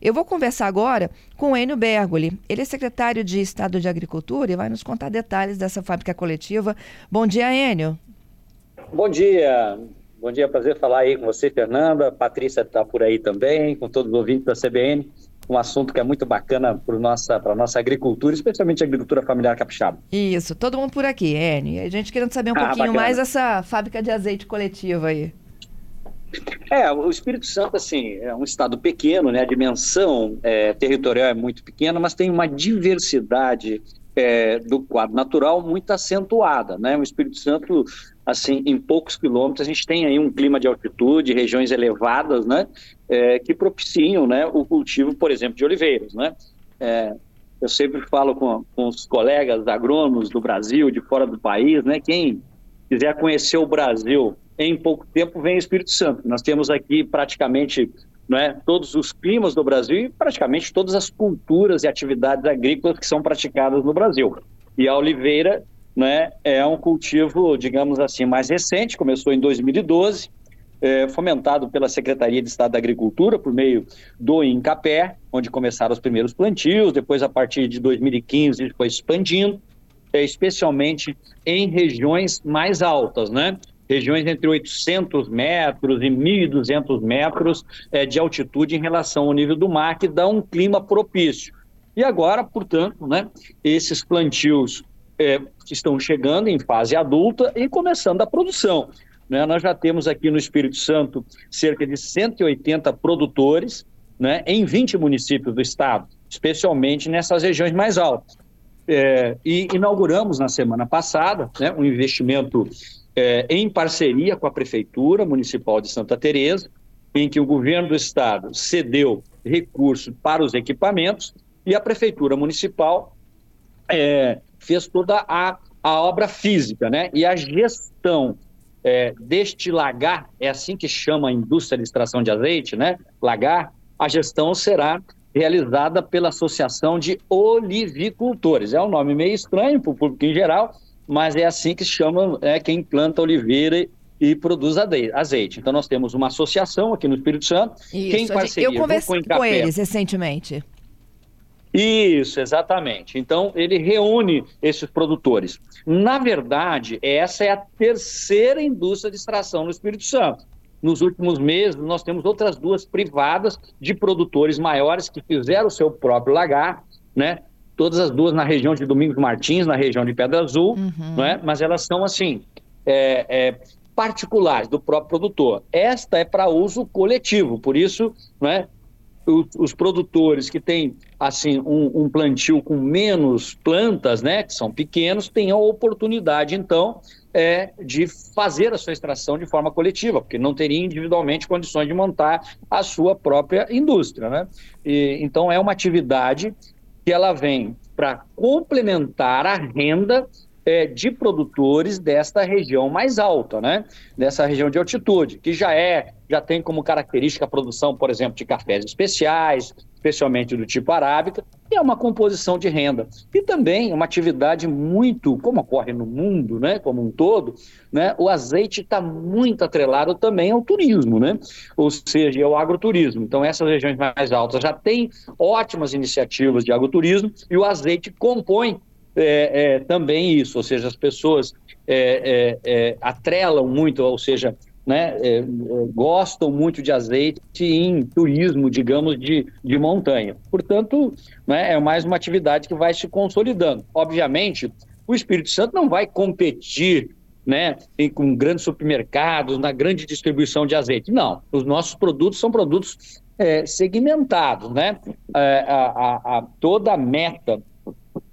Eu vou conversar agora com o Enio Bergoli. Ele é secretário de Estado de Agricultura e vai nos contar detalhes dessa fábrica coletiva. Bom dia, Enio. Bom dia. Bom dia, prazer falar aí com você, Fernanda. Patrícia está por aí também, com todos os ouvintes da CBN um assunto que é muito bacana para a nossa, nossa agricultura, especialmente a agricultura familiar capixaba. Isso, todo mundo por aqui, Enio. A gente querendo saber um ah, pouquinho bacana. mais dessa fábrica de azeite coletiva aí. É, o Espírito Santo, assim, é um estado pequeno, né? A dimensão é, territorial é muito pequena, mas tem uma diversidade é, do quadro natural muito acentuada, né? O Espírito Santo, assim, em poucos quilômetros, a gente tem aí um clima de altitude, regiões elevadas, né? É, que propiciam, né? O cultivo, por exemplo, de oliveiras, né? É, eu sempre falo com, com os colegas agrônomos do Brasil, de fora do país, né? Quem quiser conhecer o Brasil em pouco tempo vem o Espírito Santo. Nós temos aqui praticamente né, todos os climas do Brasil e praticamente todas as culturas e atividades agrícolas que são praticadas no Brasil. E a oliveira né, é um cultivo, digamos assim, mais recente, começou em 2012, é, fomentado pela Secretaria de Estado da Agricultura por meio do INCAPé, onde começaram os primeiros plantios, depois a partir de 2015 foi expandindo, é, especialmente em regiões mais altas, né? Regiões entre 800 metros e 1.200 metros é, de altitude em relação ao nível do mar, que dá um clima propício. E agora, portanto, né, esses plantios é, estão chegando em fase adulta e começando a produção. Né? Nós já temos aqui no Espírito Santo cerca de 180 produtores né, em 20 municípios do estado, especialmente nessas regiões mais altas. É, e inauguramos na semana passada né, um investimento é, em parceria com a Prefeitura Municipal de Santa Teresa, em que o governo do estado cedeu recursos para os equipamentos e a Prefeitura Municipal é, fez toda a, a obra física, né? E a gestão é, deste lagar, é assim que chama a indústria de extração de azeite, né? Lagar, a gestão será realizada pela Associação de Olivicultores. É um nome meio estranho para o público em geral, mas é assim que se chama é, quem planta oliveira e produz azeite. Então nós temos uma associação aqui no Espírito Santo, Isso, quem parceria eu conversei com, com eles recentemente. Isso, exatamente. Então, ele reúne esses produtores. Na verdade, essa é a terceira indústria de extração no Espírito Santo. Nos últimos meses, nós temos outras duas privadas de produtores maiores que fizeram o seu próprio lagar, né? Todas as duas na região de Domingos Martins, na região de Pedra Azul, uhum. não é? mas elas são assim, é, é, particulares do próprio produtor. Esta é para uso coletivo, por isso não é? os, os produtores que têm assim um, um, plantio com menos plantas, né, que são pequenos, têm a oportunidade então é, de fazer a sua extração de forma coletiva, porque não teria individualmente condições de montar a sua própria indústria, né? E, então é uma atividade que ela vem para complementar a renda é, de produtores desta região mais alta, né? Dessa região de altitude, que já é, já tem como característica a produção, por exemplo, de cafés especiais, especialmente do tipo arábica, e é uma composição de renda. E também uma atividade muito, como ocorre no mundo, né, como um todo, né, o azeite está muito atrelado também ao turismo, né, ou seja, ao agroturismo. Então, essas regiões mais altas já têm ótimas iniciativas de agroturismo e o azeite compõe é, é, também isso, ou seja, as pessoas é, é, é atrelam muito, ou seja, né, é, gostam muito de azeite em turismo, digamos, de, de montanha. Portanto, né, é mais uma atividade que vai se consolidando. Obviamente, o Espírito Santo não vai competir né, com grandes supermercados, na grande distribuição de azeite. Não, os nossos produtos são produtos é, segmentados. Né? É, a, a, a, toda a meta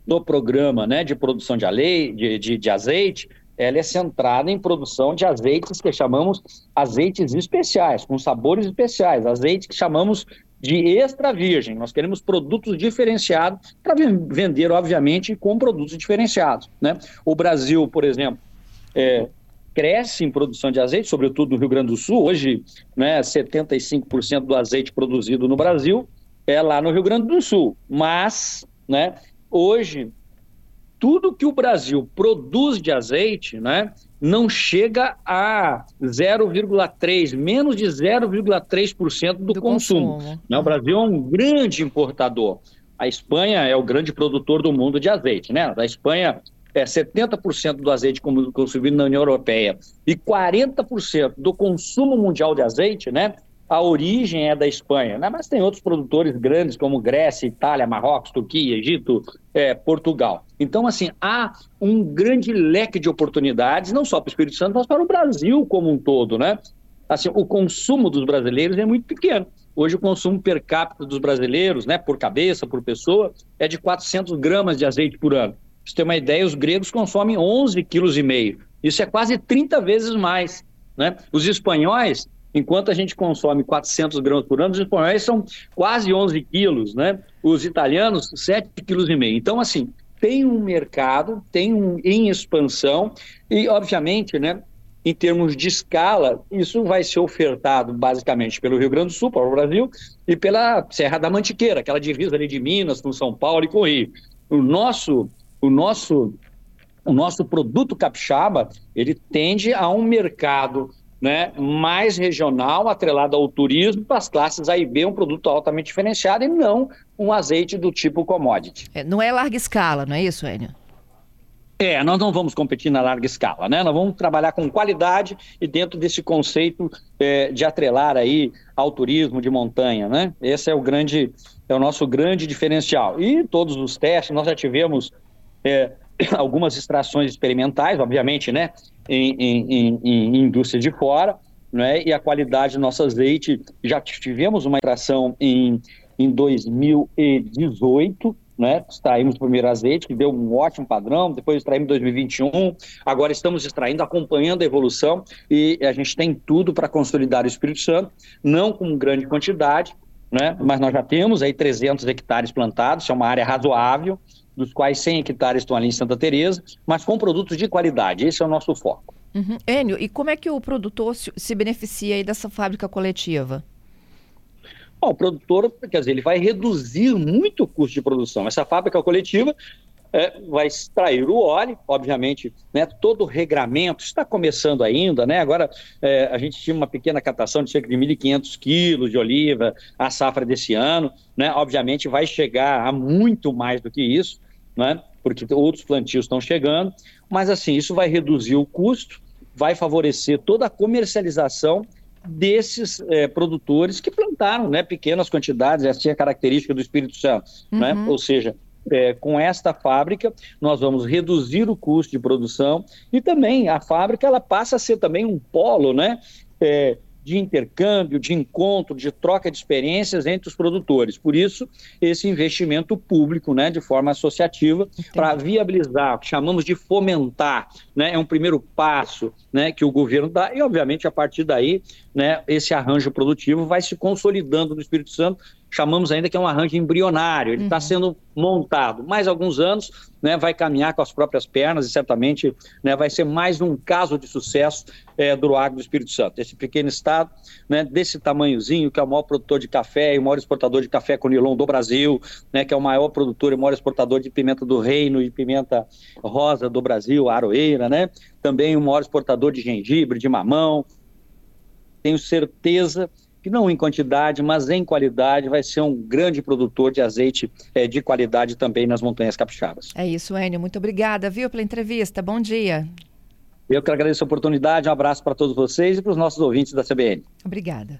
do programa né, de produção de, ale... de, de, de azeite ela é centrada em produção de azeites que chamamos azeites especiais, com sabores especiais, azeites que chamamos de extra virgem. Nós queremos produtos diferenciados para vender, obviamente, com produtos diferenciados. Né? O Brasil, por exemplo, é, cresce em produção de azeite, sobretudo no Rio Grande do Sul. Hoje, né, 75% do azeite produzido no Brasil é lá no Rio Grande do Sul. Mas, né, hoje, tudo que o Brasil produz de azeite, né, não chega a 0,3, menos de 0,3% do, do consumo. consumo. Né? O Brasil é um grande importador. A Espanha é o grande produtor do mundo de azeite, né? A Espanha é 70% do azeite consumido na União Europeia e 40% do consumo mundial de azeite, né? A origem é da Espanha, né? mas tem outros produtores grandes como Grécia, Itália, Marrocos, Turquia, Egito, é, Portugal. Então, assim, há um grande leque de oportunidades, não só para o Espírito Santo, mas para o Brasil como um todo, né? Assim, o consumo dos brasileiros é muito pequeno. Hoje o consumo per capita dos brasileiros, né, por cabeça, por pessoa, é de 400 gramas de azeite por ano. Pra você ter uma ideia, os gregos consomem 11,5 kg. Isso é quase 30 vezes mais. Né? Os espanhóis Enquanto a gente consome 400 gramas por ano, os espanhóis são quase 11 quilos, né? Os italianos, 7,5 quilos. Então, assim, tem um mercado, tem um em expansão e, obviamente, né, em termos de escala, isso vai ser ofertado basicamente pelo Rio Grande do Sul, para o Brasil, e pela Serra da Mantiqueira, aquela divisa ali de Minas com São Paulo e com o Rio. O nosso, o nosso, o nosso produto capixaba, ele tende a um mercado né, mais regional, atrelado ao turismo, para as classes A e B, um produto altamente diferenciado e não um azeite do tipo commodity. É, não é larga escala, não é isso, Enio? É, nós não vamos competir na larga escala, né? Nós vamos trabalhar com qualidade e dentro desse conceito é, de atrelar aí ao turismo de montanha, né? Esse é o grande, é o nosso grande diferencial. E todos os testes, nós já tivemos é, algumas extrações experimentais, obviamente, né? em, em, em, indústria de fora, né? e a qualidade do nosso azeite, já tivemos uma extração em, em 2018, né? Extraímos o primeiro azeite, que deu um ótimo padrão, depois extraímos em 2021, agora estamos extraindo, acompanhando a evolução, e a gente tem tudo para consolidar o Espírito Santo, não com grande quantidade, né? mas nós já temos aí 300 hectares plantados, é uma área razoável, dos quais 100 hectares estão ali em Santa Teresa, mas com produtos de qualidade. Esse é o nosso foco. Uhum. Enio, e como é que o produtor se beneficia aí dessa fábrica coletiva? Bom, o produtor, quer dizer, ele vai reduzir muito o custo de produção. Essa fábrica coletiva é, vai extrair o óleo, obviamente, né, todo o regramento está começando ainda, né? Agora é, a gente tinha uma pequena captação de cerca de 1.500 quilos de oliva a safra desse ano, né? Obviamente vai chegar a muito mais do que isso, né? porque outros plantios estão chegando, mas assim, isso vai reduzir o custo, vai favorecer toda a comercialização desses é, produtores que plantaram né, pequenas quantidades, essa é a característica do Espírito Santo, né? uhum. né? ou seja, é, com esta fábrica, nós vamos reduzir o custo de produção e também a fábrica ela passa a ser também um polo, né? É, de intercâmbio, de encontro, de troca de experiências entre os produtores. Por isso, esse investimento público, né, de forma associativa, para viabilizar, o que chamamos de fomentar, né, é um primeiro passo, né, que o governo dá e, obviamente, a partir daí, né, esse arranjo produtivo vai se consolidando no Espírito Santo chamamos ainda que é um arranjo embrionário, ele está uhum. sendo montado. Mais alguns anos, né, vai caminhar com as próprias pernas e certamente né, vai ser mais um caso de sucesso é, do agro do Espírito Santo. Esse pequeno estado, né, desse tamanhozinho, que é o maior produtor de café e o maior exportador de café com nilon do Brasil, né, que é o maior produtor e maior exportador de pimenta do reino e pimenta rosa do Brasil, aroeira, né? Também o maior exportador de gengibre, de mamão. Tenho certeza que não em quantidade, mas em qualidade, vai ser um grande produtor de azeite é, de qualidade também nas montanhas capixabas. É isso, Enio. Muito obrigada, viu, pela entrevista. Bom dia. Eu que agradeço a oportunidade. Um abraço para todos vocês e para os nossos ouvintes da CBN. Obrigada.